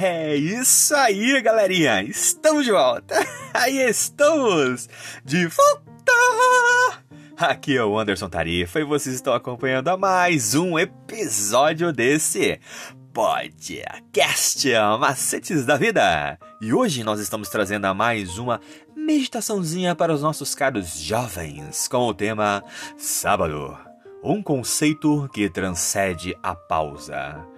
É isso aí, galerinha! Estamos de volta! Aí estamos! De volta! Aqui é o Anderson Tarifa e vocês estão acompanhando a mais um episódio desse podcast Macetes da Vida. E hoje nós estamos trazendo a mais uma meditaçãozinha para os nossos caros jovens com o tema Sábado. Um conceito que transcende a pausa.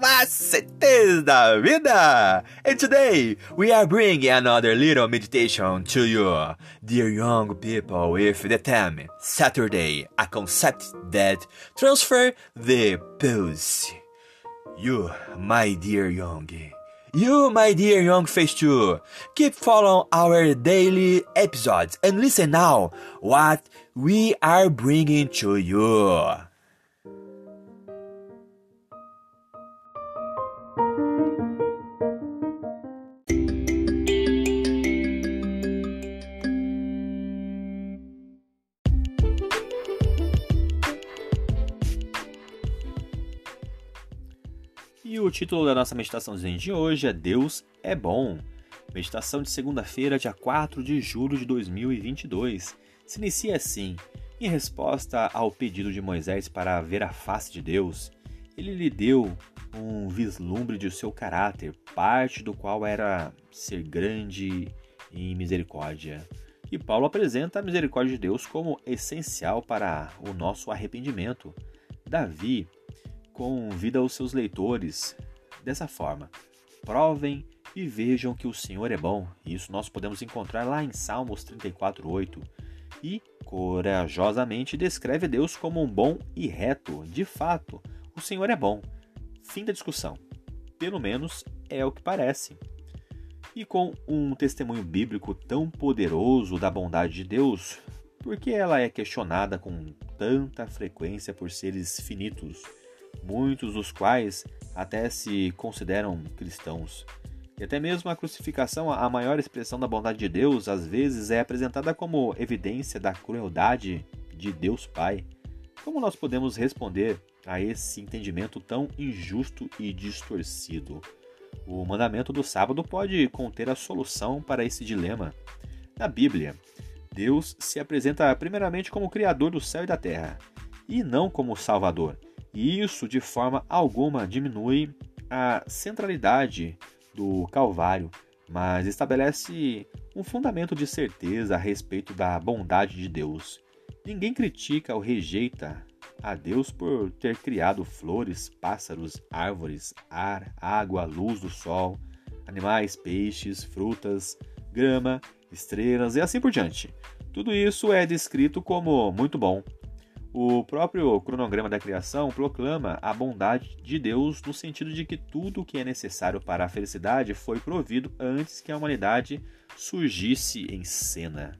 Macetes da Vida! And today we are bringing another little meditation to you, dear young people, with the theme Saturday, a concept that transfer the pulse. You, my dear young, you, my dear young face too, keep following our daily episodes and listen now what we are bringing to you. O título da nossa meditaçãozinha de hoje é Deus é bom. Meditação de segunda-feira, dia 4 de julho de 2022. Se inicia assim: em resposta ao pedido de Moisés para ver a face de Deus, ele lhe deu um vislumbre de seu caráter, parte do qual era ser grande em misericórdia. E Paulo apresenta a misericórdia de Deus como essencial para o nosso arrependimento. Davi convida os seus leitores dessa forma: provem e vejam que o Senhor é bom. Isso nós podemos encontrar lá em Salmos 34:8. E corajosamente descreve Deus como um bom e reto. De fato, o Senhor é bom. Fim da discussão. Pelo menos é o que parece. E com um testemunho bíblico tão poderoso da bondade de Deus, por que ela é questionada com tanta frequência por seres finitos? Muitos dos quais até se consideram cristãos. E até mesmo a crucificação, a maior expressão da bondade de Deus, às vezes é apresentada como evidência da crueldade de Deus Pai. Como nós podemos responder a esse entendimento tão injusto e distorcido? O mandamento do sábado pode conter a solução para esse dilema. Na Bíblia, Deus se apresenta primeiramente como Criador do céu e da terra, e não como Salvador. E isso, de forma alguma, diminui a centralidade do Calvário, mas estabelece um fundamento de certeza a respeito da bondade de Deus. Ninguém critica ou rejeita a Deus por ter criado flores, pássaros, árvores, ar, água, luz do sol, animais, peixes, frutas, grama, estrelas e assim por diante. Tudo isso é descrito como muito bom, o próprio cronograma da criação proclama a bondade de Deus no sentido de que tudo o que é necessário para a felicidade foi provido antes que a humanidade surgisse em cena.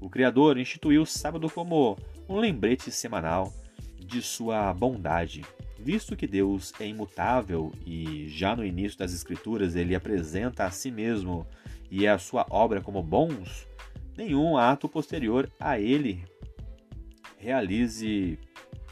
O Criador instituiu o sábado como um lembrete semanal de sua bondade. Visto que Deus é imutável e já no início das Escrituras ele apresenta a si mesmo e a sua obra como bons, nenhum ato posterior a ele realize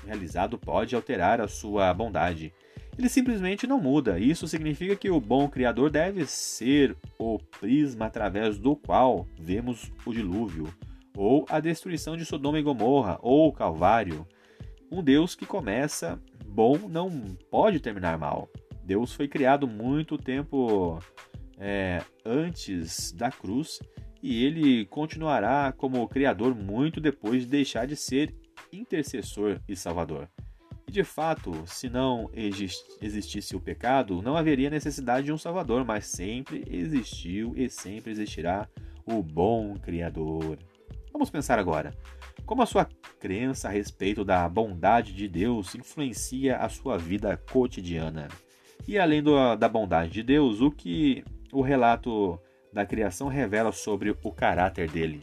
realizado pode alterar a sua bondade. Ele simplesmente não muda. Isso significa que o bom Criador deve ser o prisma através do qual vemos o dilúvio, ou a destruição de Sodoma e Gomorra, ou o Calvário. Um Deus que começa bom não pode terminar mal. Deus foi criado muito tempo é, antes da cruz e ele continuará como Criador muito depois de deixar de ser intercessor e salvador. E de fato, se não existisse o pecado, não haveria necessidade de um salvador, mas sempre existiu e sempre existirá o bom Criador. Vamos pensar agora. Como a sua crença a respeito da bondade de Deus influencia a sua vida cotidiana? E além do, da bondade de Deus, o que o relato da criação revela sobre o caráter dele?